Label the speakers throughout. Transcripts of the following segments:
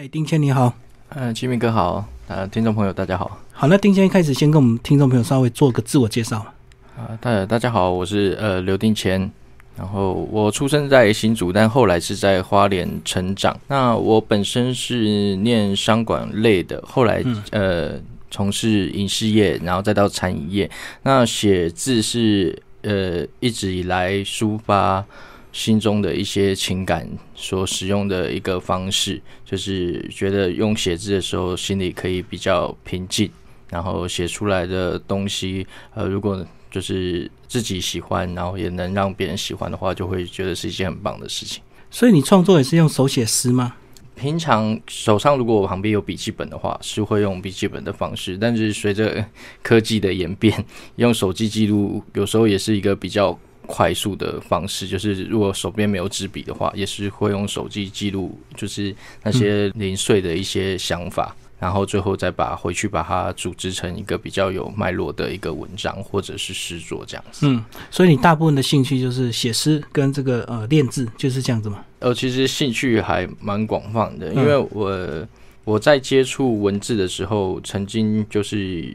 Speaker 1: 哎，丁谦你好，
Speaker 2: 嗯，齐明哥好，呃，听众朋友大家好，
Speaker 1: 好，那丁谦一开始先跟我们听众朋友稍微做个自我介绍
Speaker 2: 啊，大大家好，我是呃刘丁谦，然后我出生在新竹，但后来是在花莲成长。那我本身是念商管类的，后来呃从事影视业，然后再到餐饮业。那写字是呃一直以来抒发。心中的一些情感所使用的一个方式，就是觉得用写字的时候心里可以比较平静，然后写出来的东西，呃，如果就是自己喜欢，然后也能让别人喜欢的话，就会觉得是一件很棒的事情。
Speaker 1: 所以你创作也是用手写诗吗？
Speaker 2: 平常手上如果我旁边有笔记本的话，是会用笔记本的方式，但是随着科技的演变，用手机记录有时候也是一个比较。快速的方式，就是如果手边没有纸笔的话，也是会用手机记录，就是那些零碎的一些想法，然后最后再把回去把它组织成一个比较有脉络的一个文章或者是诗作这样子。
Speaker 1: 嗯，所以你大部分的兴趣就是写诗跟这个呃练字，就是这样子吗？
Speaker 2: 呃，其实兴趣还蛮广泛的，因为我我在接触文字的时候，曾经就是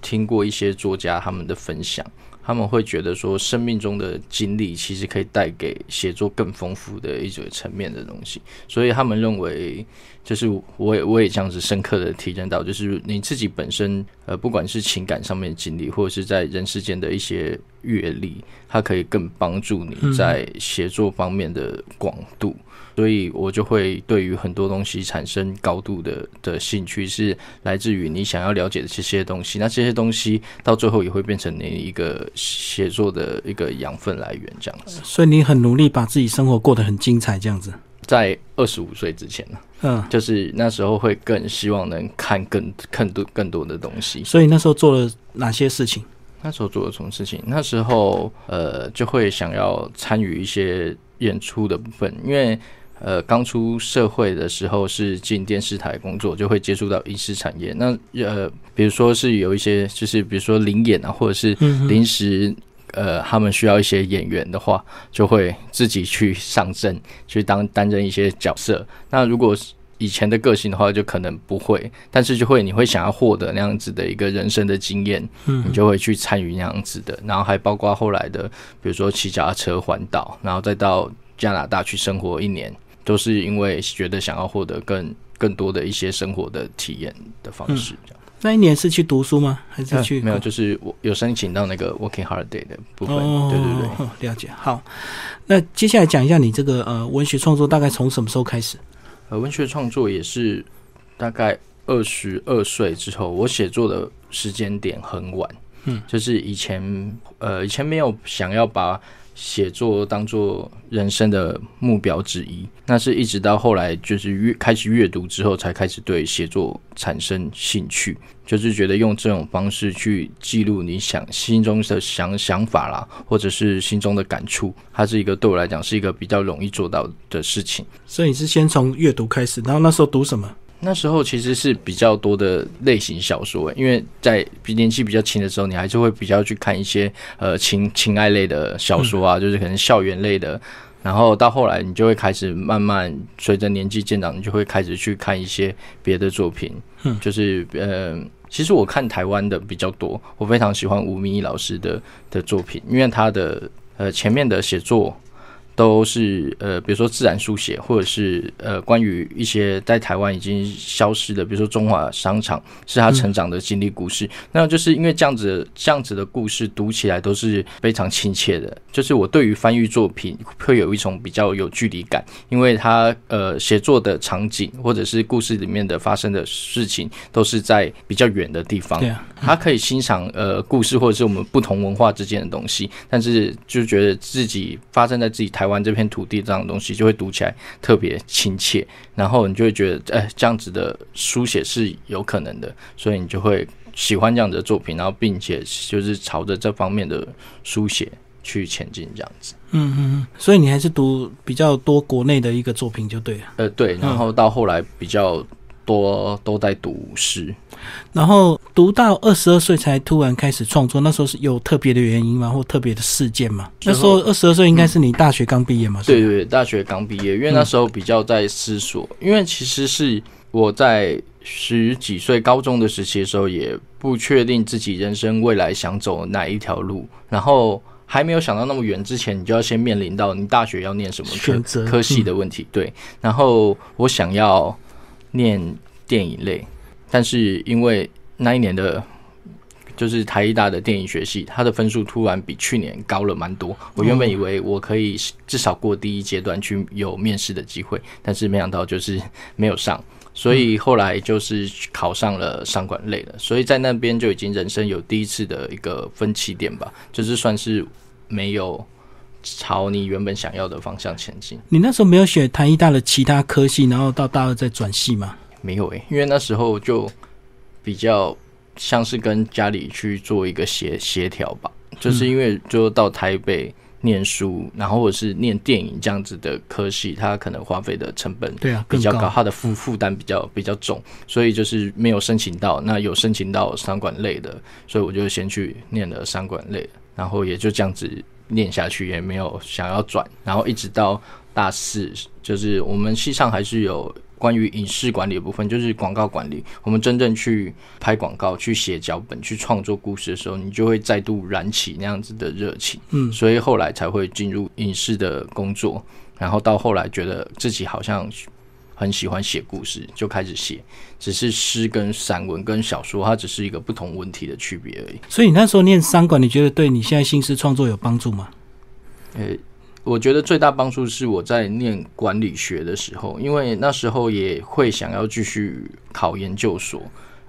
Speaker 2: 听过一些作家他们的分享。他们会觉得说，生命中的经历其实可以带给写作更丰富的一种层面的东西，所以他们认为，就是我也我也这样子深刻的体验到，就是你自己本身，呃，不管是情感上面的经历，或者是在人世间的一些阅历，它可以更帮助你在写作方面的广度。所以我就会对于很多东西产生高度的的兴趣，是来自于你想要了解的这些东西。那这些东西到最后也会变成你一个写作的一个养分来源，这样子。
Speaker 1: 所以你很努力把自己生活过得很精彩，这样子。
Speaker 2: 在二十五岁之前呢，嗯，就是那时候会更希望能看更更多更多的东西。
Speaker 1: 所以那时候做了哪些事情？
Speaker 2: 那时候做了什么事情？那时候呃，就会想要参与一些演出的部分，因为。呃，刚出社会的时候是进电视台工作，就会接触到影视产业。那呃，比如说是有一些，就是比如说临演啊，或者是临时呃，他们需要一些演员的话，就会自己去上阵，去当担任一些角色。那如果以前的个性的话，就可能不会，但是就会你会想要获得那样子的一个人生的经验，你就会去参与那样子的。然后还包括后来的，比如说骑脚踏车环岛，然后再到加拿大去生活一年。都是因为觉得想要获得更更多的一些生活的体验的方式，这样。
Speaker 1: 那一年是去读书吗？还是去？
Speaker 2: 没有，就是我有申请到那个 working Hard Day 的部分。对对
Speaker 1: 对，了解。好，那接下来讲一下你这个呃文学创作大概从什么时候开始？
Speaker 2: 呃，文学创作也是大概二十二岁之后，我写作的时间点很晚。嗯，就是以前呃以前没有想要把。写作当做人生的目标之一，那是一直到后来就是阅开始阅读之后，才开始对写作产生兴趣，就是觉得用这种方式去记录你想心中的想想法啦，或者是心中的感触，它是一个对我来讲是一个比较容易做到的事情。
Speaker 1: 所以你是先从阅读开始，然后那时候读什么？
Speaker 2: 那时候其实是比较多的类型小说，因为在比年纪比较轻的时候，你还是会比较去看一些呃情情爱类的小说啊，就是可能校园类的。然后到后来，你就会开始慢慢随着年纪渐长，你就会开始去看一些别的作品。嗯，就是呃，其实我看台湾的比较多，我非常喜欢吴明义老师的的作品，因为他的呃前面的写作。都是呃，比如说自然书写，或者是呃，关于一些在台湾已经消失的，比如说中华商场是他成长的经历故事。那就是因为这样子这样子的故事读起来都是非常亲切的。就是我对于翻译作品会有一种比较有距离感，因为他呃写作的场景或者是故事里面的发生的事情都是在比较远的地方。对啊，他可以欣赏呃故事或者是我们不同文化之间的东西，但是就觉得自己发生在自己台。台湾这片土地这样的东西就会读起来特别亲切，然后你就会觉得，哎，这样子的书写是有可能的，所以你就会喜欢这样的作品，然后并且就是朝着这方面的书写去前进，这样子。
Speaker 1: 嗯嗯，所以你还是读比较多国内的一个作品就对了。
Speaker 2: 呃，对，然后到后来比较。多都在读诗。
Speaker 1: 然后读到二十二岁才突然开始创作，那时候是有特别的原因吗？或特别的事件吗？那时候二十二岁应该是你大学刚毕业嘛？
Speaker 2: 对对对，大学刚毕业，因为那时候比较在思索，因为其实是我在十几岁高中的时期的时候，也不确定自己人生未来想走哪一条路，然后还没有想到那么远之前，你就要先面临到你大学要念什么
Speaker 1: 选择
Speaker 2: 科系的问题。对，然后我想要念电影类。但是因为那一年的，就是台艺大的电影学系，它的分数突然比去年高了蛮多。我原本以为我可以至少过第一阶段去有面试的机会，但是没想到就是没有上，所以后来就是考上了商管类的。所以在那边就已经人生有第一次的一个分歧点吧，就是算是没有朝你原本想要的方向前进。
Speaker 1: 你那时候没有选台艺大的其他科系，然后到大二再转系吗？
Speaker 2: 没有诶，因为那时候就比较像是跟家里去做一个协协调吧，就是因为就到台北念书，然后或者是念电影这样子的科系，它可能花费的成本
Speaker 1: 对啊
Speaker 2: 比较
Speaker 1: 高，
Speaker 2: 它的负负担比较比较重，所以就是没有申请到。那有申请到商管类的，所以我就先去念了商管类，然后也就这样子念下去，也没有想要转，然后一直到大四，就是我们系上还是有。关于影视管理的部分，就是广告管理。我们真正去拍广告、去写脚本、去创作故事的时候，你就会再度燃起那样子的热情。
Speaker 1: 嗯，
Speaker 2: 所以后来才会进入影视的工作，然后到后来觉得自己好像很喜欢写故事，就开始写。只是诗跟散文跟小说，它只是一个不同文体的区别而已。
Speaker 1: 所以你那时候念三管，你觉得对你现在新诗创作有帮助吗？
Speaker 2: 呃。我觉得最大帮助是我在念管理学的时候，因为那时候也会想要继续考研究所，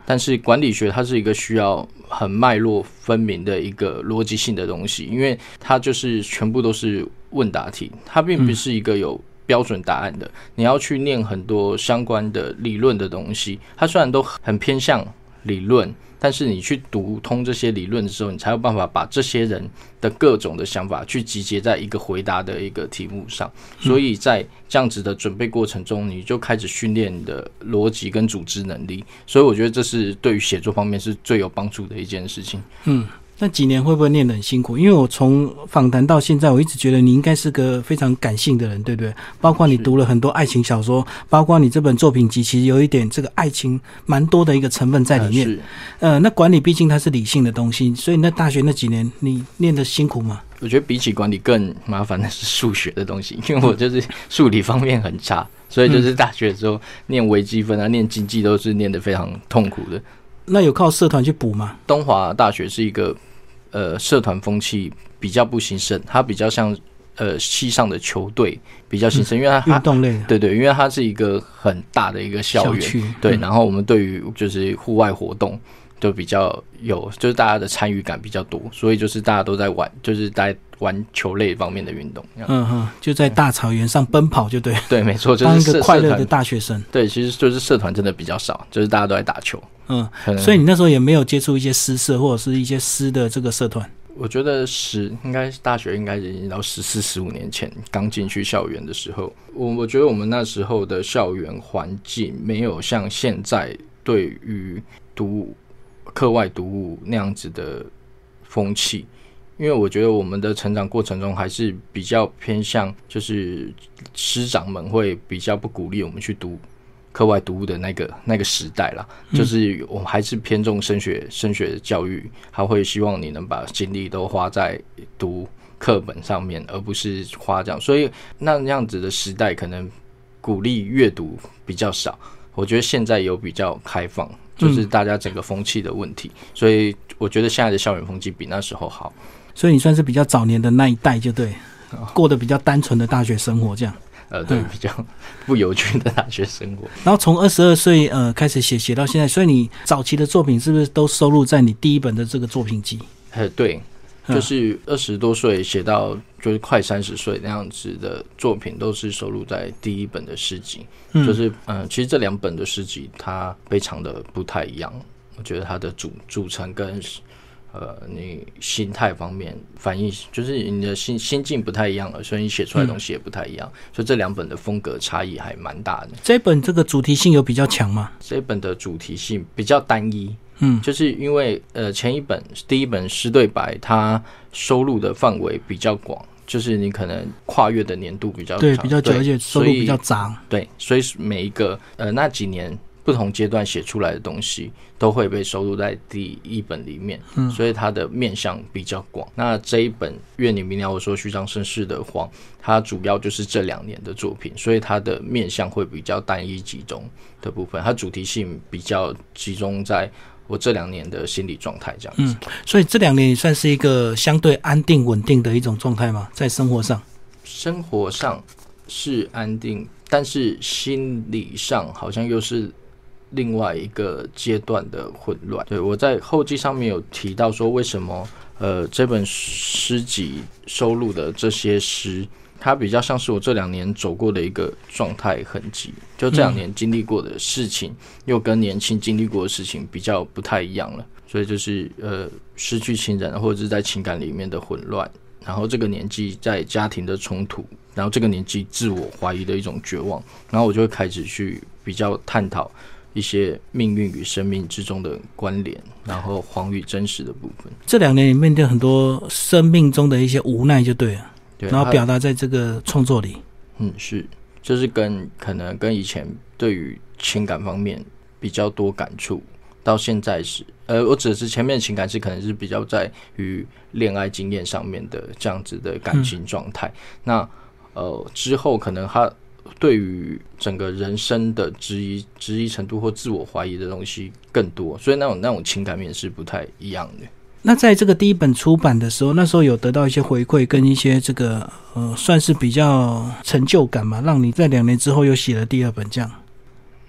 Speaker 2: 但是管理学它是一个需要很脉络分明的一个逻辑性的东西，因为它就是全部都是问答题，它并不是一个有标准答案的，你要去念很多相关的理论的东西，它虽然都很偏向理论。但是你去读通这些理论的时候，你才有办法把这些人的各种的想法去集结在一个回答的一个题目上。所以在这样子的准备过程中，你就开始训练你的逻辑跟组织能力。所以我觉得这是对于写作方面是最有帮助的一件事情。
Speaker 1: 嗯。那几年会不会念得很辛苦？因为我从访谈到现在，我一直觉得你应该是个非常感性的人，对不对？包括你读了很多爱情小说，包括你这本作品集，其实有一点这个爱情蛮多的一个成分在里面。呃，那管理毕竟它是理性的东西，所以那大学那几年你念得辛苦吗？
Speaker 2: 我觉得比起管理更麻烦的是数学的东西，因为我就是数理方面很差，所以就是大学的时候念微积分啊、念经济都是念得非常痛苦的。
Speaker 1: 那有靠社团去补吗？
Speaker 2: 东华大学是一个，呃，社团风气比较不兴盛，它比较像呃系上的球队比较兴盛，因为它
Speaker 1: 运动类，
Speaker 2: 对对，因为它是一个很大的一个校园，对，然后我们对于就是户外活动。就比较有，就是大家的参与感比较多，所以就是大家都在玩，就是在玩球类方面的运动。
Speaker 1: 嗯哼，就在大草原上奔跑，就对。
Speaker 2: 对，没错，就是
Speaker 1: 一个快乐的大学生。
Speaker 2: 对，其实就是社团真的比较少，就是大家都在打球。
Speaker 1: 嗯，所以你那时候也没有接触一些诗社或者是一些诗的这个社团。
Speaker 2: 我觉得十应该大学应该已经到十四十五年前刚进去校园的时候，我我觉得我们那时候的校园环境没有像现在对于读。课外读物那样子的风气，因为我觉得我们的成长过程中还是比较偏向，就是师长们会比较不鼓励我们去读课外读物的那个那个时代啦。就是我们还是偏重升学升学教育，他会希望你能把精力都花在读课本上面，而不是花这样。所以那样子的时代，可能鼓励阅读比较少。我觉得现在有比较开放。就是大家整个风气的问题，所以我觉得现在的校园风气比那时候好。
Speaker 1: 所以你算是比较早年的那一代，就对，过得比较单纯的大学生活这样。
Speaker 2: 呃，对，比较不有趣的大学生活。
Speaker 1: 然后从二十二岁呃开始写，写到现在，所以你早期的作品是不是都收录在你第一本的这个作品集？
Speaker 2: 呃，对。就是二十多岁写到就是快三十岁那样子的作品，都是收录在第一本的诗集。就是嗯，其实这两本的诗集它非常的不太一样。我觉得它的组组成跟呃，你心态方面反应，就是你的心心境不太一样了，所以你写出来的东西也不太一样，所以这两本的风格差异还蛮大的。
Speaker 1: 这本这个主题性有比较强吗？
Speaker 2: 这本的主题性比较单一，
Speaker 1: 嗯，
Speaker 2: 就是因为呃前一本第一本诗对白，它收录的范围比较广，就是你可能跨越的年度比较
Speaker 1: 对
Speaker 2: 长
Speaker 1: 比较久，而且收入比较杂。
Speaker 2: 对，所以每一个呃那几年不同阶段写出来的东西，都会被收录在第一本里面，
Speaker 1: 嗯
Speaker 2: 所以它的面向比较广。那这一本《愿你明了我说虚张声势的谎》，它主要就是这两年的作品，所以它的面向会比较单一集中的部分，它主题性比较集中在我这两年的心理状态这样子。
Speaker 1: 所以这两年也算是一个相对安定稳定的一种状态嘛，在生活上。
Speaker 2: 生活上是安定，但是心理上好像又是另外一个阶段的混乱。对我在后记上面有提到说，为什么呃这本诗集收录的这些诗，它比较像是我这两年走过的一个状态痕迹，就这两年经历过的事情，又跟年轻经历过的事情比较不太一样了。所以就是呃失去亲人或者是在情感里面的混乱，然后这个年纪在家庭的冲突，然后这个年纪自我怀疑的一种绝望，然后我就会开始去比较探讨一些命运与生命之中的关联，然后黄与真实的部分。
Speaker 1: 这两年你面对很多生命中的一些无奈，就对了，
Speaker 2: 对，
Speaker 1: 然后表达在这个创作里。
Speaker 2: 嗯是，就是跟可能跟以前对于情感方面比较多感触，到现在是呃，我指的是前面的情感是可能是比较在于恋爱经验上面的这样子的感情状态。那呃之后可能他对于整个人生的质疑、质疑程度或自我怀疑的东西更多，所以那种那种情感面是不太一样的。
Speaker 1: 那在这个第一本出版的时候，那时候有得到一些回馈跟一些这个呃，算是比较成就感嘛，让你在两年之后又写了第二本这样。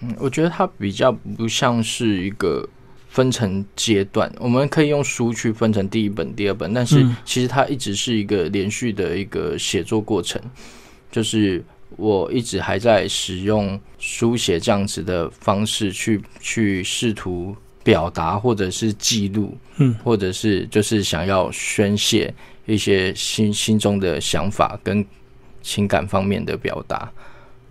Speaker 2: 嗯，我觉得它比较不像是一个分成阶段，我们可以用书去分成第一本、第二本，但是
Speaker 1: 嗯
Speaker 2: 其实它一直是一个连续的一个写作过程，就是我一直还在使用书写这样子的方式去去试图表达或者是记录，
Speaker 1: 嗯，
Speaker 2: 或者是就是想要宣泄一些心心中的想法跟情感方面的表达。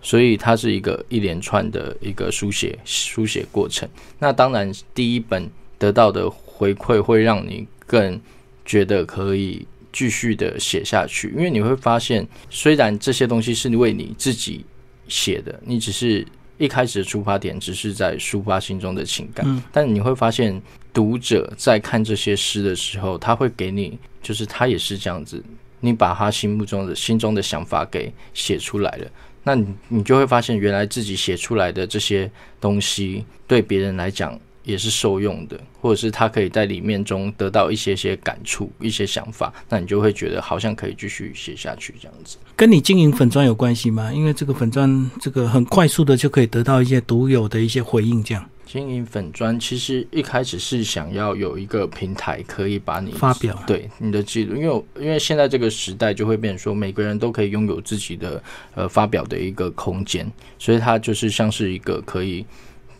Speaker 2: 所以它是一个一连串的一个书写书写过程。那当然，第一本得到的回馈会让你更觉得可以继续的写下去，因为你会发现，虽然这些东西是为你自己写的，你只是一开始的出发点只是在抒发心中的情感，
Speaker 1: 嗯
Speaker 2: 但你会发现，读者在看这些诗的时候，他会给你，就是他也是这样子。你把他心目中的心中的想法给写出来了，那你你就会发现，原来自己写出来的这些东西，对别人来讲也是受用的，或者是他可以在里面中得到一些些感触、一些想法，那你就会觉得好像可以继续写下去这样子。
Speaker 1: 跟你经营粉砖有关系吗？因为这个粉砖这个很快速的就可以得到一些独有的一些回应，这样
Speaker 2: 经营粉砖其实一开始是想要有一个平台可以把你
Speaker 1: 发表。
Speaker 2: 对你的记录，因为因为现在这个时代就会变成说，每个人都可以拥有自己的呃发表的一个空间，所以它就是像是一个可以，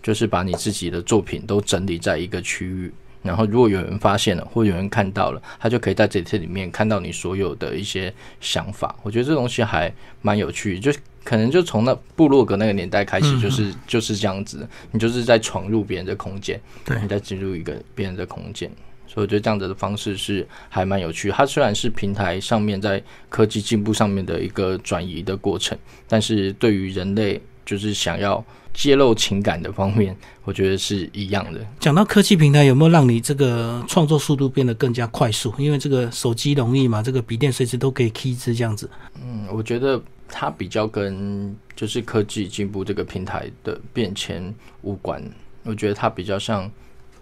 Speaker 2: 就是把你自己的作品都整理在一个区域。然后，如果有人发现了，或有人看到了，他就可以在这这里面看到你所有的一些想法。我觉得这东西还蛮有趣，就可能就从那部落格那个年代开始，就是、就是这样子，你就是在闯入别人的空间，
Speaker 1: 对
Speaker 2: 你在进入一个别人的空间。所以我觉得这样子的方式是还蛮有趣。它虽然是平台上面在科技进步上面的一个转移的过程，但是对于人类就是想要揭露情感的方面，我觉得是一样的。
Speaker 1: 讲到科技平台，有没有让你这个创作速度变得更加快速？因为这个手机容易嘛，这个笔电随时都可以 key 字这样子。
Speaker 2: 嗯，我觉得它比较跟就是科技进步这个平台的变迁无关。我觉得它比较像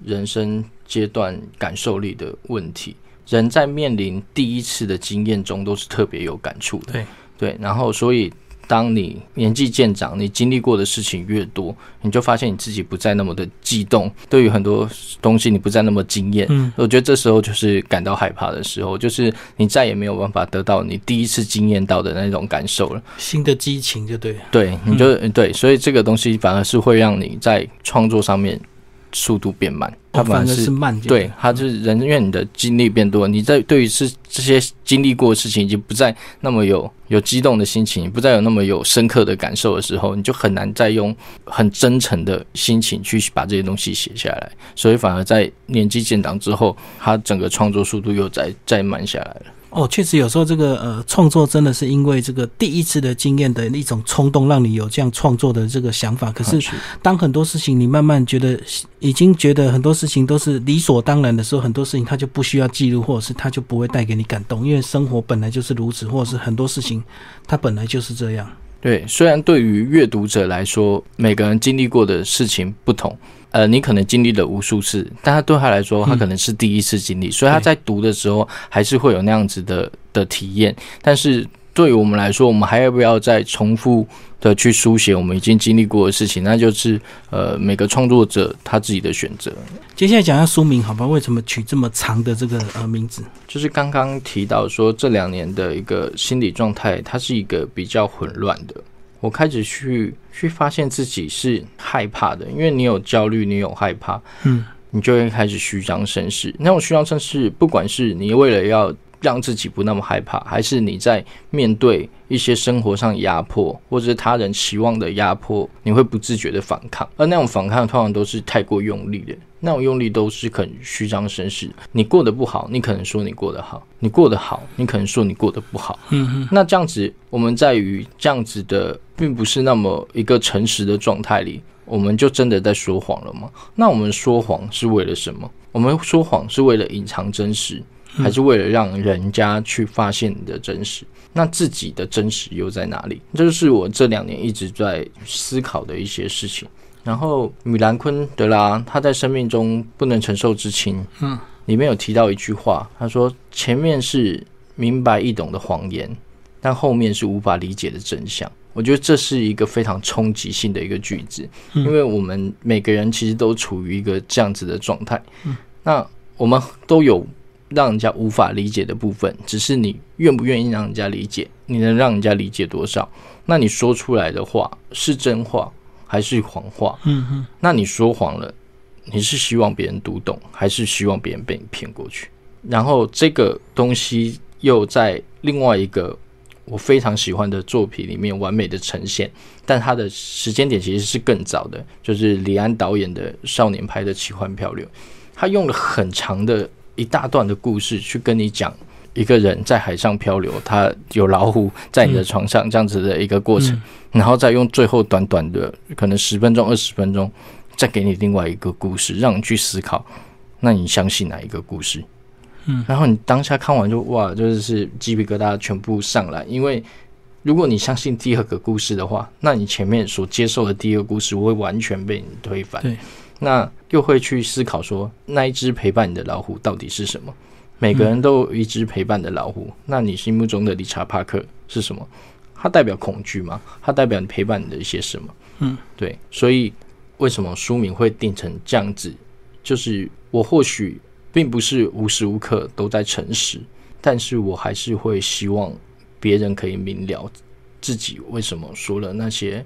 Speaker 2: 人生阶段感受力的问题。人在面临第一次的经验中，都是特别有感触的。
Speaker 1: 对
Speaker 2: 对，然后所以当你年纪渐长，你经历过的事情越多，你就发现你自己不再那么的激动，对于很多东西你不再那么惊艳。
Speaker 1: 嗯，
Speaker 2: 我觉得这时候就是感到害怕的时候，就是你再也没有办法得到你第一次惊艳到的那种感受了。
Speaker 1: 新的激情就对了。
Speaker 2: 对，你就、对，所以这个东西反而是会让你在创作上面速度变慢，它
Speaker 1: 反而
Speaker 2: 是
Speaker 1: 是慢，
Speaker 2: 对，它就是人，因为你的经历变多，你在对于是这些经历过的事情，已经不再那么有有激动的心情，不再有那么有深刻的感受的时候，你就很难再用很真诚的心情去把这些东西写下来，所以反而在年纪渐长之后，他整个创作速度又再再慢下来了。
Speaker 1: 哦，确实有时候这个呃创作真的是因为这个第一次的经验的一种冲动，让你有这样创作的这个想法。可是当很多事情你慢慢觉得已经觉得很多事情都是理所当然的时候，很多事情它就不需要记录，或者是它就不会带给你感动，因为生活本来就是如此，或者是很多事情它本来就是这样。
Speaker 2: 对，虽然对于阅读者来说，每个人经历过的事情不同。呃，你可能经历了无数次，但他对他来说，他可能是第一次经历，所以他在读的时候还是会有那样子的的体验。但是对于我们来说，我们还要不要再重复的去书写我们已经经历过的事情？那就是呃，每个创作者他自己的选择。
Speaker 1: 接下来讲下书名，好吧？为什么取这么长的这个呃名字？
Speaker 2: 就是刚刚提到说，这两年的一个心理状态，它是一个比较混乱的。我开始去去发现自己是害怕的，因为你有焦虑，你有害怕，
Speaker 1: 嗯，
Speaker 2: 你就会开始虚张声势。那种虚张声势，不管是你为了要让自己不那么害怕，还是你在面对一些生活上压迫，或者是他人期望的压迫，你会不自觉的反抗。而那种反抗通常都是太过用力的。那种用力都是很虚张声势。你过得不好，你可能说你过得好；你过得好，你可能说你过得不好。
Speaker 1: 嗯哼。
Speaker 2: 那这样子，我们在于这样子的，并不是那么一个诚实的状态里，我们就真的在说谎了吗？那我们说谎是为了什么？我们说谎是为了隐藏真实，还是为了让人家去发现你的真实？那自己的真实又在哪里？这就是我这两年一直在思考的一些事情。然后米兰昆德拉他在生命中不能承受之轻，
Speaker 1: 嗯，
Speaker 2: 里面有提到一句话，他说前面是明白易懂的谎言，但后面是无法理解的真相。我觉得这是一个非常冲击性的一个句子，因为我们每个人其实都处于一个这样子的状态，
Speaker 1: 嗯，
Speaker 2: 那我们都有让人家无法理解的部分，只是你愿不愿意让人家理解，你能让人家理解多少？那你说出来的话是真话。还是谎话，
Speaker 1: 嗯哼，
Speaker 2: 那你说谎了，你是希望别人读懂，还是希望别人被你骗过去？然后这个东西又在另外一个我非常喜欢的作品里面完美的呈现，但它的时间点其实是更早的，就是李安导演的少年派的奇幻漂流，他用了很长的一大段的故事去跟你讲。一个人在海上漂流，他有老虎在你的床上这样子的一个过程，然后再用最后短短的可能十分钟、二十分钟，再给你另外一个故事，让你去思考。那你相信哪一个故事？
Speaker 1: 嗯，
Speaker 2: 然后你当下看完就哇，就是鸡皮疙瘩全部上来。因为如果你相信第二个故事的话，那你前面所接受的第一个故事会完全被你推翻。
Speaker 1: 对，
Speaker 2: 那又会去思考说，那一只陪伴你的老虎到底是什么？每个人都有一只陪伴的老虎，那你心目中的理查帕克是什么？它代表恐惧吗？它代表你陪伴你的一些什么？
Speaker 1: 嗯，
Speaker 2: 对。所以为什么书名会定成这样子？就是我或许并不是无时无刻都在诚实，但是我还是会希望别人可以明了自己为什么说了那些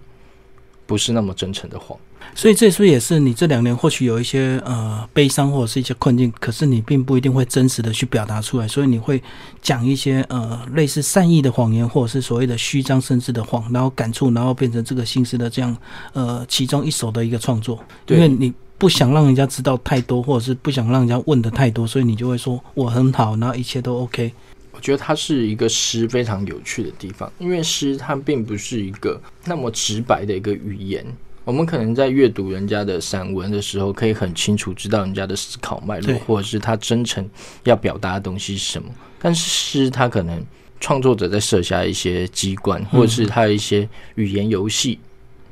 Speaker 2: 不是那么真诚的谎。
Speaker 1: 所以这是也是你这两年或许有一些呃悲伤或者是一些困境，可是你并不一定会真实的去表达出来，所以你会讲一些呃类似善意的谎言，或者是所谓的虚张声势的谎，然后感触，然后变成这个心思的这样呃其中一首的一个创作。因为你不想让人家知道太多，或者是不想让人家问的太多，所以你就会说我很好，然后一切都 OK。
Speaker 2: 我觉得它是一个诗非常有趣的地方，因为诗它并不是一个那么直白的一个语言。我们可能在阅读人家的散文的时候，可以很清楚知道人家的思考脉络，或者是他真诚要表达的东西是什么。但是诗，它可能创作者在设下一些机关，或者是他有一些语言游戏。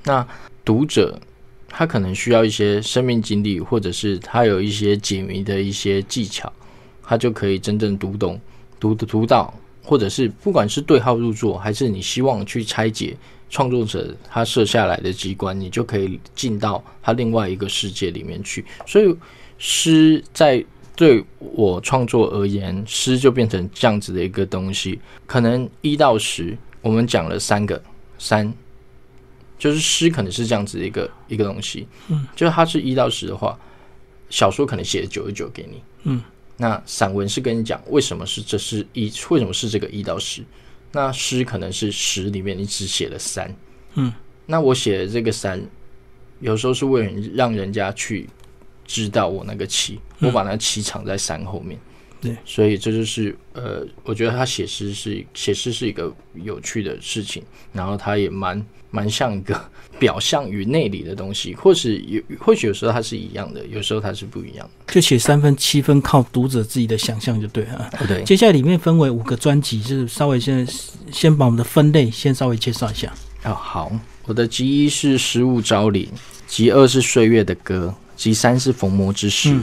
Speaker 2: 那读者他可能需要一些生命经历，或者是他有一些解谜的一些技巧，他就可以真正读懂、读的读到，或者是不管是对号入座，还是你希望去拆解。创作者他设下来的机关，你就可以进到他另外一个世界里面去。所以诗在对我创作而言，诗就变成这样子的一个东西。可能一到十，我们讲了三个三，就是诗可能是这样子的一个一个东西。
Speaker 1: 嗯，
Speaker 2: 就是它是一到十的话，小说可能写九十九给你，
Speaker 1: 嗯，
Speaker 2: 那散文是跟你讲为什么是这是一，为什么是这个一到十，那诗可能是十里面你只写了三，
Speaker 1: 嗯，
Speaker 2: 那我写的这个三，有时候是为了让人家去知道我那个七，我把那七藏在三后面。
Speaker 1: 对，
Speaker 2: 所以这就是呃，我觉得他写诗是写诗是一个有趣的事情，然后他也蛮蛮像一个表象与内里的东西，或是有或许有时候它是一样的，有时候它是不一样的。
Speaker 1: 就写三分七分，靠读者自己的想象就对了。
Speaker 2: 对，
Speaker 1: 接下来里面分为五个专辑，就是稍微先先把我们的分类先稍微介绍一下。
Speaker 2: 哦，好，我的集一是失物招领，集二是岁月的歌，集三是逢魔之时，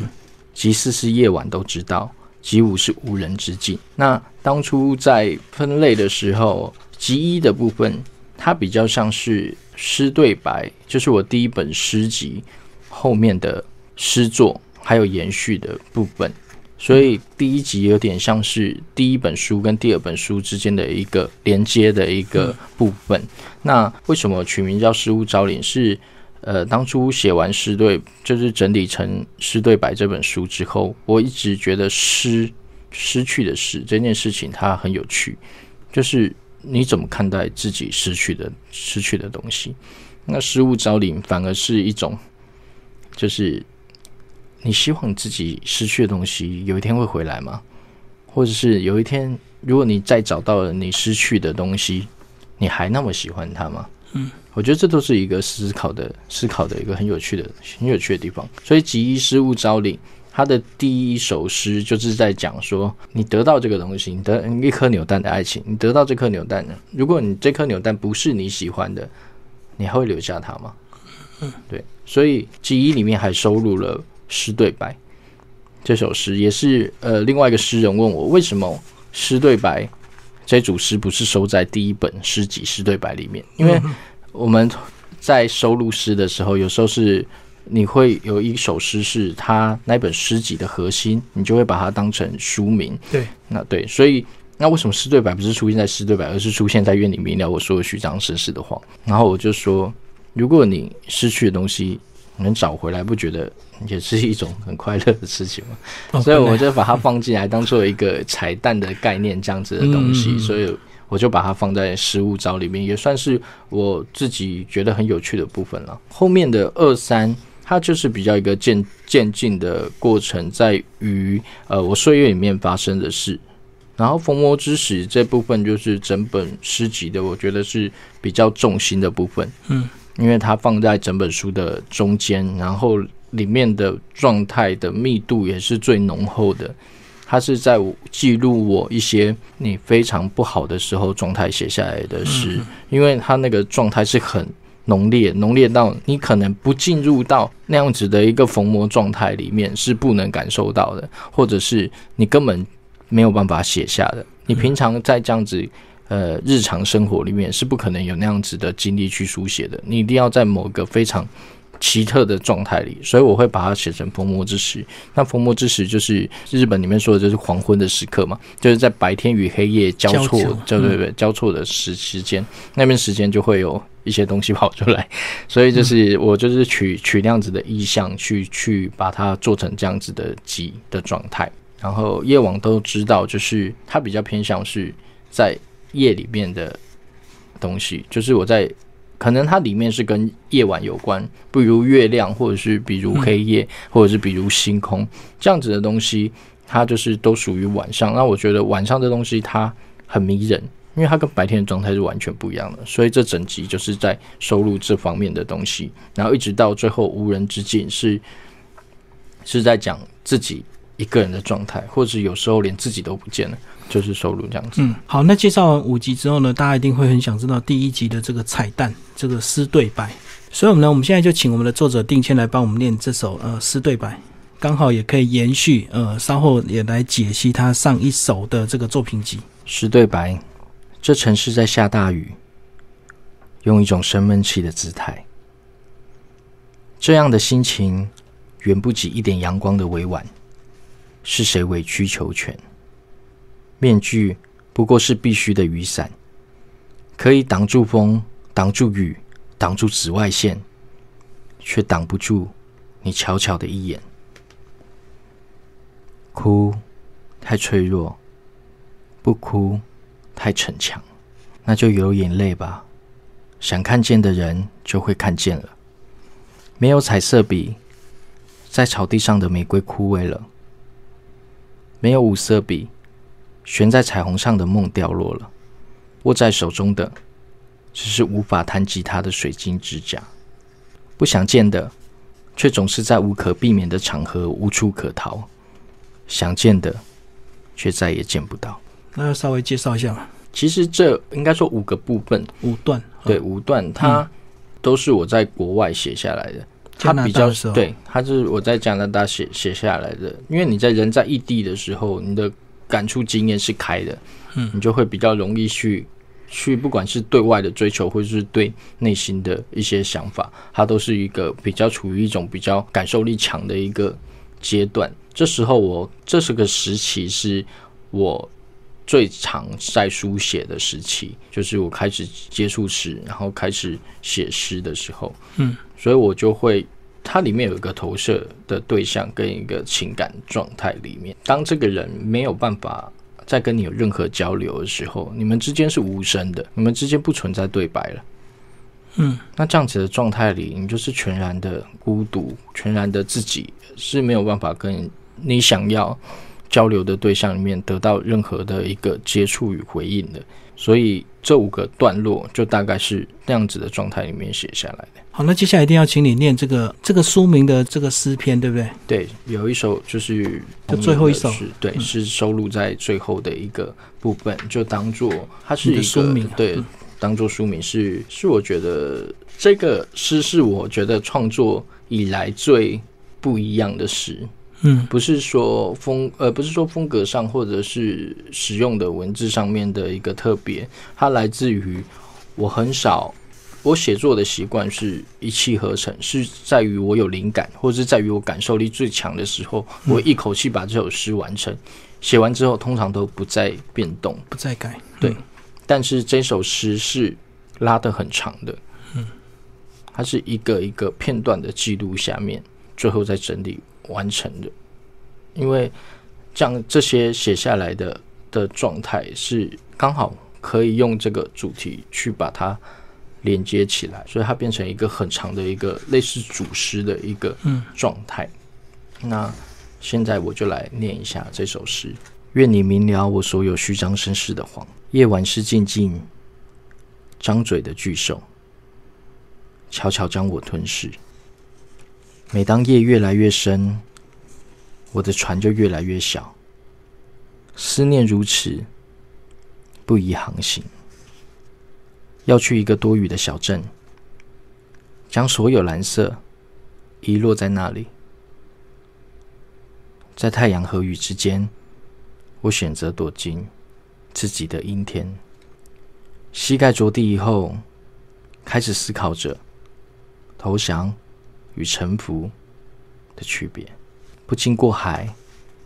Speaker 2: 集四是夜晚都知道。集五是无人之境。那当初在分类的时候，集一的部分，它比较像是诗对白，就是我第一本诗集后面的诗作，还有延续的部分。所以第一集有点像是第一本书跟第二本书之间的一个连接的一个部分。那为什么取名叫《失物招领》？是呃，当初写完诗对，就是整理成诗对白这本书之后，我一直觉得失失去的失这件事情它很有趣，就是你怎么看待自己失去的失去的东西？那失物招领反而是一种，就是你希望自己失去的东西有一天会回来吗？或者是有一天，如果你再找到了你失去的东西，你还那么喜欢它吗？
Speaker 1: 嗯。
Speaker 2: 我觉得这都是一个思考的思考的一个很有趣的很有趣的地方。所以《集一失物招领》它的第一首诗就是在讲说，你得到这个东西，你得一颗扭蛋的爱情，你得到这颗扭蛋呢？如果你这颗扭蛋不是你喜欢的，你还会留下它吗？
Speaker 1: 嗯，
Speaker 2: 对。所以《记忆》里面还收录了诗对白这首诗，也是呃另外一个诗人问我为什么诗对白这组诗不是收在第一本诗集诗对白里面，因为。我们在收录诗的时候，有时候是你会有一首诗是它那本诗集的核心，你就会把它当成书名。
Speaker 1: 对，
Speaker 2: 那对，所以那为什么诗对白不是出现在诗对白，而是出现在愿你明了我说的虚张声势的话？然后我就说，如果你失去的东西能找回来，不觉得也是一种很快乐的事情吗？所以我就把它放进来，当做一个彩蛋的概念，这样子的东西。所以。我就把它放在失物招里面，也算是我自己觉得很有趣的部分了。后面的二三，它就是比较一个渐渐进的过程，在于呃我岁月里面发生的事。然后逢魔之时这部分就是整本诗集的，我觉得是比较重心的部分。
Speaker 1: 嗯，
Speaker 2: 因为它放在整本书的中间，然后里面的状态的密度也是最浓厚的。它是在记录我一些你非常不好的时候状态写下来的诗，因为它那个状态是很浓烈，浓烈到你可能不进入到那样子的一个逢魔状态里面是不能感受到的，或者是你根本没有办法写下的。你平常在这样子呃日常生活里面是不可能有那样子的经历去书写的，你一定要在某个非常。奇特的状态里，所以我会把它写成逢魔之时。那逢魔之时就是日本里面说的就是黄昏的时刻嘛，就是在白天与黑夜交错，对对对，交错的时时间，那边时间就会有一些东西跑出来。所以就是我就是取取那样子的意象去去把它做成这样子的集的状态。然后夜网都知道，就是它比较偏向是在夜里面的东西，就是我在。可能它里面是跟夜晚有关，不如月亮，或者是比如黑夜，或者是比如星空这样子的东西，它就是都属于晚上。那我觉得晚上这东西它很迷人，因为它跟白天的状态是完全不一样的。所以这整集就是在收录这方面的东西，然后一直到最后无人之境是是在讲自己一个人的状态，或者有时候连自己都不见了。就是收录这样子。
Speaker 1: 嗯，好，那介绍完五集之后呢，大家一定会很想知道第一集的这个彩蛋，这个诗对白。所以，我们呢，我们现在就请我们的作者定谦来帮我们念这首呃诗对白，刚好也可以延续呃，稍后也来解析他上一首的这个作品集
Speaker 2: 诗对白。这城市在下大雨，用一种生闷气的姿态，这样的心情远不及一点阳光的委婉。是谁委曲求全？面具不过是必须的雨伞，可以挡住风、挡住雨、挡住紫外线，却挡不住你悄悄的一眼。哭太脆弱，不哭太逞强，那就有眼泪吧。想看见的人就会看见了。没有彩色笔，在草地上的玫瑰枯萎了。没有五色笔，悬在彩虹上的梦掉落了。握在手中的，只是无法弹吉他的水晶指甲。不想见的，却总是在无可避免的场合无处可逃。想见的，却再也见不到。
Speaker 1: 那要稍微介绍一下吧。
Speaker 2: 其实这应该说五个部分，
Speaker 1: 五段。
Speaker 2: 对，五段它都是我在国外写下来的。
Speaker 1: 加拿大的时候，
Speaker 2: 对，它是我在加拿大写写下来的。因为你在人在异地的时候，你的感触经验是开的，嗯，你就会比较容易去去，不管是对外的追求，或者是对内心的一些想法，它都是一个比较处于一种比较感受力强的一个阶段。这时候，我这是个时期，是我最常在书写的时期，就是我开始接触诗，然后开始写诗的时候，嗯。所以我就会，它里面有一个投射的对象跟一个情感状态里面。当这个人没有办法再跟你有任何交流的时候，你们之间是无声的，你们之间不存在对白了。嗯，那这样子的状态里，你就是全然的孤独，全然的自己是没有办法跟你想要交流的对象里面得到任何的一个接触与回应的。所以这五个段落就大概是那样子的状态里面写下来的。
Speaker 1: 好，那接下来一定要请你念这个这个书名的这个诗篇，对不对？
Speaker 2: 对，有一首就是
Speaker 1: 就最后一首，
Speaker 2: 对，是收录在最后的一个部分，就当做它是一个
Speaker 1: 书名，
Speaker 2: 对，当做书名是是我觉得这个诗是我觉得创作以来最不一样的诗。嗯，不是说风呃，不是说风格上或者是使用的文字上面的一个特别，它来自于我很少我写作的习惯是一气呵成，是在于我有灵感，或者是在于我感受力最强的时候，我一口气把这首诗完成。写完之后，通常都不再变动，
Speaker 1: 不再改。
Speaker 2: 对，但是这首诗是拉的很长的，嗯，它是一个一个片段的记录，下面最后再整理。完成的，因为这样这些写下来的的状态是刚好可以用这个主题去把它连接起来，所以它变成一个很长的一个类似主诗的一个状态。那现在我就来念一下这首诗：愿你明了我所有虚张声势的谎，夜晚是静静张嘴的巨兽，悄悄将我吞噬。每当夜越来越深，我的船就越来越小。思念如此，不宜航行。要去一个多雨的小镇，将所有蓝色遗落在那里。在太阳和雨之间，我选择躲进自己的阴天。膝盖着地以后，开始思考着投降。与臣服的区别。不经过海，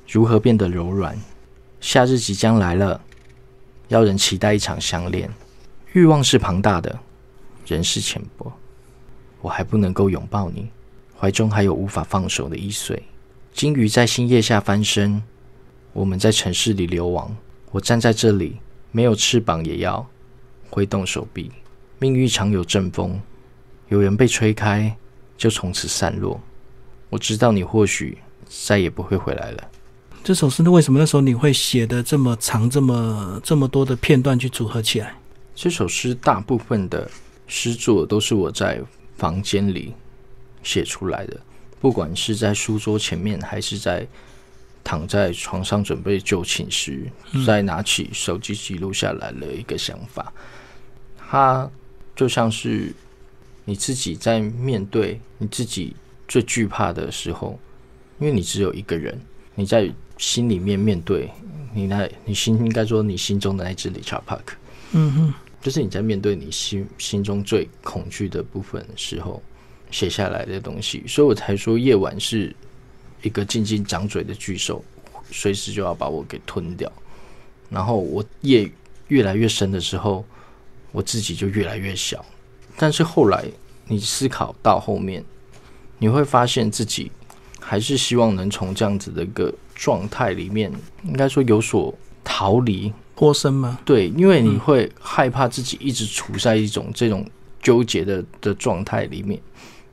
Speaker 2: 如何变得柔软？夏日即将来了，要人期待一场相恋。欲望是庞大的，人是浅薄。我还不能够拥抱你，怀中还有无法放手的易碎。金鱼在新叶下翻身，我们在城市里流亡。我站在这里，没有翅膀也要挥动手臂。命运常有阵风，有人被吹开。就从此散落。我知道你或许再也不会回来了。
Speaker 1: 这首诗为什么那时候你会写的这么长，这么这么多的片段去组合起来？
Speaker 2: 这首诗大部分的诗作都是我在房间里写出来的，不管是在书桌前面，还是在躺在床上准备就寝时，再拿起手机记录下来了一个想法。它就像是。你自己在面对你自己最惧怕的时候，因为你只有一个人，你在心里面面对你那，你心应该说你心中的那只理查帕克，嗯哼，就是你在面对你心心中最恐惧的部分时候写下来的东西，所以我才说夜晚是一个静静长嘴的巨兽，随时就要把我给吞掉。然后我夜越来越深的时候，我自己就越来越小。但是后来，你思考到后面，你会发现自己还是希望能从这样子的一个状态里面，应该说有所逃离。
Speaker 1: 脱身吗？
Speaker 2: 对，因为你会害怕自己一直处在一种这种纠结的的状态里面，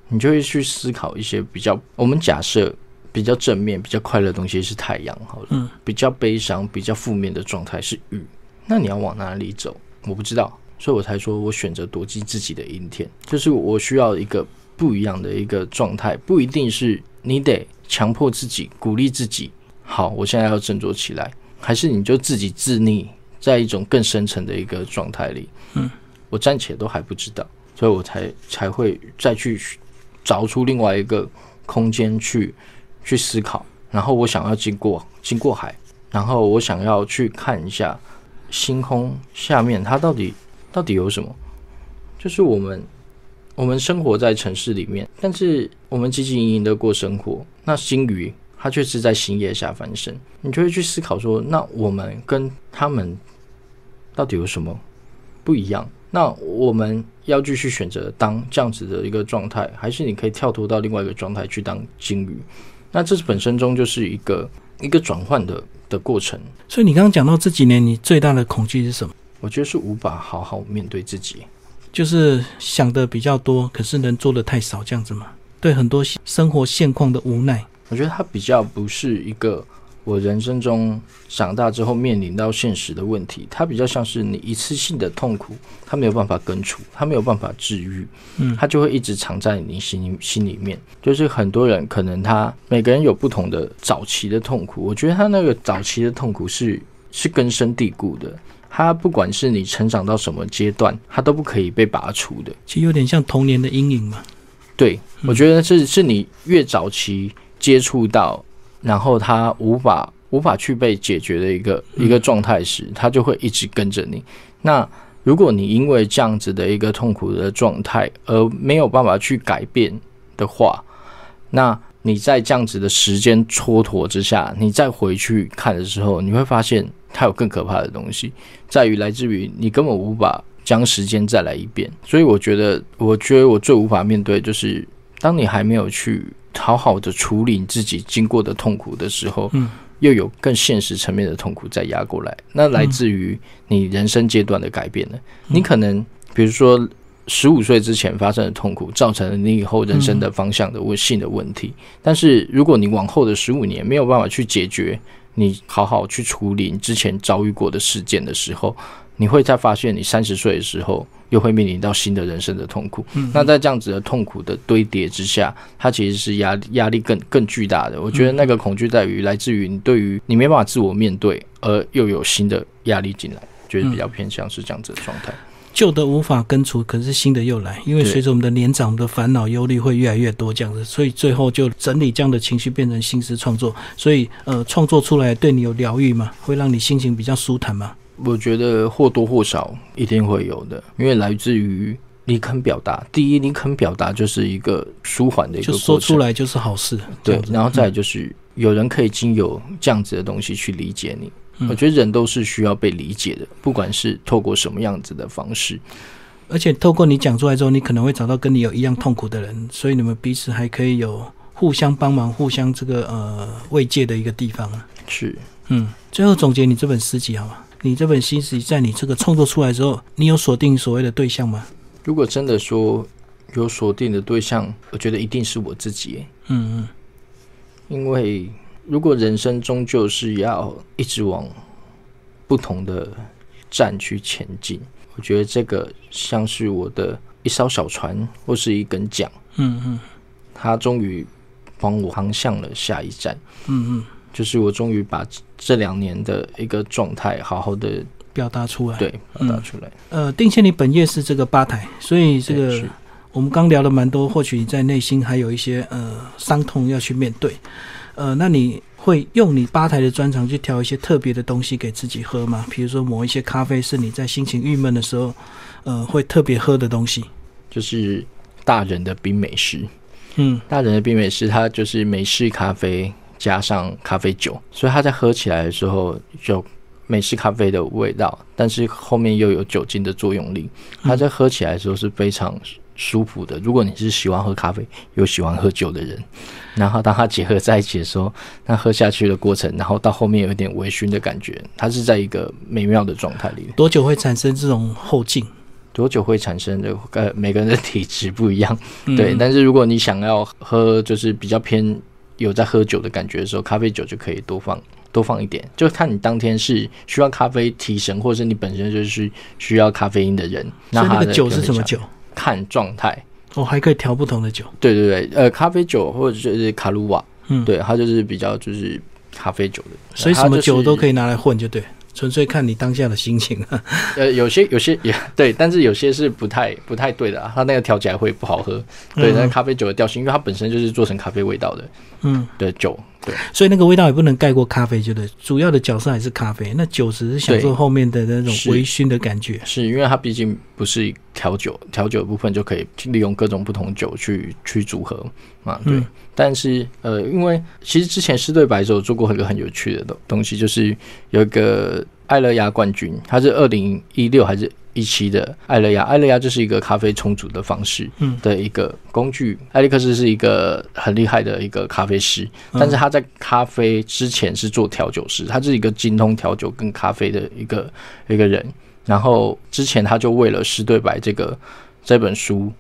Speaker 2: 你就会去思考一些比较我们假设比较正面、比较快乐的东西是太阳，好了，
Speaker 1: 嗯，
Speaker 2: 比较悲伤、比较负面的状态是雨。那你要往哪里走？我不知道，所以我才说我选择躲进自己的阴天，就是我需要一个不一样的一个状态，不一定是你得强迫自己、鼓励自己。好，我现在要振作起来。还是你就自己自溺在一种更深层的一个状态里，
Speaker 1: 嗯，
Speaker 2: 我暂且都还不知道，所以我才才会再去找出另外一个空间去去思考。然后我想要经过经过海，然后我想要去看一下星空下面它到底到底有什么。就是我们我们生活在城市里面，但是我们汲汲营营的过生活，那鲸鱼。它却是在星夜下翻身，你就会去思考说，那我们跟他们到底有什么不一样？那我们要继续选择当这样子的一个状态，还是你可以跳脱到另外一个状态去当鲸鱼？那这是本身中就是一个一个转换的的过程。
Speaker 1: 所以你刚刚讲到这几年你最大的恐惧是什么？
Speaker 2: 我觉得是无法好好面对自己，
Speaker 1: 就是想的比较多，可是能做的太少，这样子吗？对很多生活现况的无奈。
Speaker 2: 我觉得它比较不是一个我人生中长大之后面临到现实的问题，它比较像是你一次性的痛苦，它没有办法根除，它没有办法治愈，
Speaker 1: 嗯，
Speaker 2: 它就会一直藏在你心里心里面。就是很多人可能他每个人有不同的早期的痛苦，我觉得他那个早期的痛苦是是根深蒂固的，他不管是你成长到什么阶段，它都不可以被拔除的。
Speaker 1: 其实有点像童年的阴影嘛。
Speaker 2: 对，我觉得是是你越早期。接触到，然后它无法无法去被解决的一个一个状态时，它就会一直跟着你。那如果你因为这样子的一个痛苦的状态而没有办法去改变的话，那你在这样子的时间蹉跎之下，你再回去看的时候，你会发现它有更可怕的东西，在于来自于你根本无法将时间再来一遍。所以我觉得，我觉得我最无法面对就是当你还没有去。好好的处理你自己经过的痛苦的时候，
Speaker 1: 嗯，
Speaker 2: 又有更现实层面的痛苦再压过来，那来自于你人生阶段的改变呢？你可能比如说十五岁之前发生的痛苦，造成了你以后人生的方向的问性的问题。但是如果你往后的十五年没有办法去解决，你好好去处理你之前遭遇过的事件的时候。你会在发现你三十岁的时候，又会面临到新的人生的痛苦。那在这样子的痛苦的堆叠之下，它其实是压力压力更更巨大的。我觉得那个恐惧在于来自于你对于你没办法自我面对，而又有新的压力进来，觉得比较偏向是这样子的状态。
Speaker 1: 旧的无法根除，可是新的又来，因为随着我们的年长，我们的烦恼忧虑会越来越多，这样子，所以最后就整理这样的情绪变成新诗创作。所以呃，创作出来对你有疗愈吗？会让你心情比较舒坦吗？
Speaker 2: 我觉得或多或少一定会有的，因为来自于你肯表达。第一，你肯表达就是一个舒缓的一个，
Speaker 1: 就说出来就是好事。
Speaker 2: 对，然后再就是有人可以经由这样子的东西去理解你。我觉得人都是需要被理解的，不管是透过什么样子的方式。
Speaker 1: 而且透过你讲出来之后，你可能会找到跟你有一样痛苦的人，所以你们彼此还可以有互相帮忙、互相这个呃慰藉的一个地方
Speaker 2: 是，
Speaker 1: 嗯。最后总结你这本诗集好吗？你这本新诗在你这个创作出来之后，你有锁定所谓的对象吗？
Speaker 2: 如果真的说有锁定的对象，我觉得一定是我自己。
Speaker 1: 嗯嗯，
Speaker 2: 因为如果人生终究是要一直往不同的站去前进，我觉得这个像是我的一艘小船或是一根桨。
Speaker 1: 嗯嗯，
Speaker 2: 它终于帮我航向了下一站。
Speaker 1: 嗯嗯。
Speaker 2: 就是我终于把这两年的一个状态好好的
Speaker 1: 表达出来，
Speaker 2: 对，表达出来。
Speaker 1: 呃，定千，你本业是这个吧台，所以这个我们刚聊了蛮多，或许你在内心还有一些呃伤痛要去面对。呃，那你会用你吧台的专长去调一些特别的东西给自己喝吗？比如说某一些咖啡是你在心情郁闷的时候，呃，会特别喝的东西，
Speaker 2: 就是大人的冰美式。
Speaker 1: 嗯，
Speaker 2: 大人的冰美式，它就是美式咖啡。加上咖啡酒，所以它在喝起来的时候就美式咖啡的味道，但是后面又有酒精的作用力。它在喝起来的时候是非常舒服的。如果你是喜欢喝咖啡又喜欢喝酒的人，然后当它结合在一起的时候，那喝下去的过程，然后到后面有一点微醺的感觉，它是在一个美妙的状态里。
Speaker 1: 多久会产生这种后劲？
Speaker 2: 多久会产生的？呃，每个人的体质不一样，
Speaker 1: 嗯
Speaker 2: 对。但是如果你想要喝，就是比较偏有在喝酒的感觉的时候，咖啡酒就可以多放多放一点，就看你当天是需要咖啡提神，或者是你本身就是需要咖啡因的人。
Speaker 1: 那
Speaker 2: 它的
Speaker 1: 个酒是什么酒？
Speaker 2: 看状态。
Speaker 1: 哦，还可以调不同的酒。
Speaker 2: 对对对，呃，咖啡酒或者就是卡鲁瓦，
Speaker 1: 嗯，
Speaker 2: 对，它就是比较就是咖啡酒的，
Speaker 1: 所以什么酒都可
Speaker 2: 以。
Speaker 1: 拿来混，就对，纯粹看你当下的心情。
Speaker 2: 呃，有些有些也对，但是有些是不太不太对的啊，它那个调起来会不好喝。对，
Speaker 1: 嗯
Speaker 2: 那咖啡酒的调性，因为它本身就是做成咖啡味道的
Speaker 1: 嗯，
Speaker 2: 的酒，对
Speaker 1: 所以那个味道也不能盖过咖啡，就对。主要的角色还是咖啡，那酒只是享受后面的那种微醺的感觉。
Speaker 2: 是因为它毕竟不是调酒，调酒的部分就可以利用各种不同酒去去组合嘛，对。
Speaker 1: 嗯
Speaker 2: 但是呃，因为其实之前狮队白的时候做过一个很有趣的东东西，就是有一个爱乐亚冠军，他是二零一六还是一期的艾乐亚，艾乐亚就是一个咖啡冲煮的方式
Speaker 1: 嗯
Speaker 2: 的一个工具。艾利克斯是一个很厉害的一个咖啡师，
Speaker 1: 嗯
Speaker 2: 但是他在咖啡之前是做调酒师，他是一个精通调酒跟咖啡的一个一个人。然后之前他就为了诗对白这个这本书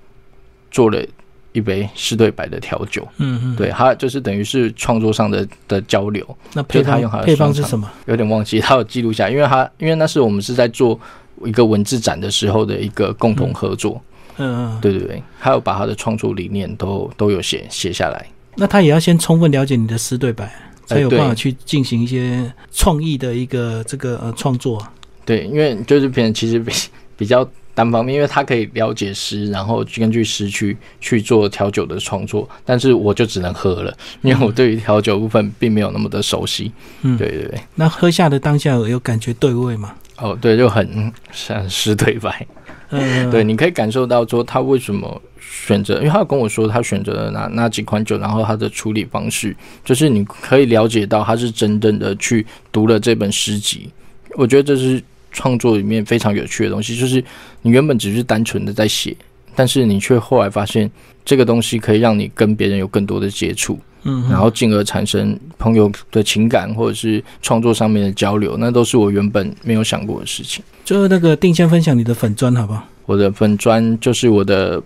Speaker 2: 做了一杯狮对白的调酒，
Speaker 1: 嗯嗯，。
Speaker 2: 对他就是等于是创作上的的交流，
Speaker 1: 那配
Speaker 2: 方他用他的
Speaker 1: 方配方是什么？
Speaker 2: 有点忘记他有记录下，因为他因为那是我们是在做一个文字展的时候的一个共同合作，
Speaker 1: 嗯嗯。
Speaker 2: 对对对，还有把他的创作理念都都有写写下来，
Speaker 1: 那他也要先充分了解你的诗对白，才有办法去进行一些创意的一个这个呃创作。
Speaker 2: 对，因为就是别人其实比比较单方面，因为他可以了解诗，然后根据诗去去做调酒的创作，但是我就只能喝了，因为我对于调酒部分并没有那么的熟悉。
Speaker 1: 嗯，
Speaker 2: 对对对，
Speaker 1: 那喝下的当下有有感觉对味吗？
Speaker 2: 哦对，就很像诗对白。
Speaker 1: 嗯，
Speaker 2: 对，你可以感受到说他为什么选择，因为他有跟我说他选择了哪哪几款酒，然后他的处理方式，就是你可以了解到他是真正的去读了这本诗集。我觉得这是创作里面非常有趣的东西，就是你原本只是单纯的在写，但是你却后来发现这个东西可以让你跟别人有更多的接触，
Speaker 1: 嗯，
Speaker 2: 然后进而产生朋友的情感或者是创作上面的交流，那都是我原本没有想过的事情。
Speaker 1: 就那个定先分享你的粉砖好不好？
Speaker 2: 我的粉砖就是我的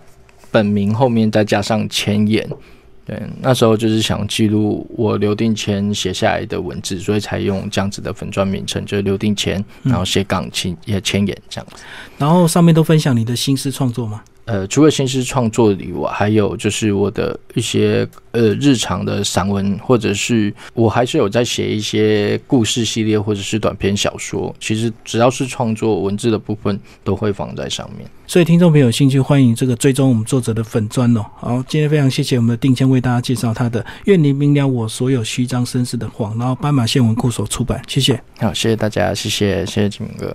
Speaker 2: 本名后面再加上前言。对，那时候就是想记录我刘定谦写下来的文字，所以才用这样子的粉砖名称，就是刘定谦，
Speaker 1: 嗯
Speaker 2: 然后写港前也前言这样子。
Speaker 1: 然后上面都分享你的新诗创作吗？
Speaker 2: 呃，除了新诗创作以外，还有就是我的一些呃日常的散文，或者是我还是有在写一些故事系列或者是短篇小说。其实只要是创作文字的部分，都会放在上面。
Speaker 1: 所以听众朋友有兴趣，欢迎这个追踪我们作者的粉砖哦。好，今天非常谢谢我们的定谦为大家介绍他的《愿你明了我所有虚张声势的谎》，然后斑马线文库所出版，谢谢。
Speaker 2: 好，谢谢大家，谢谢谢谢金明哥。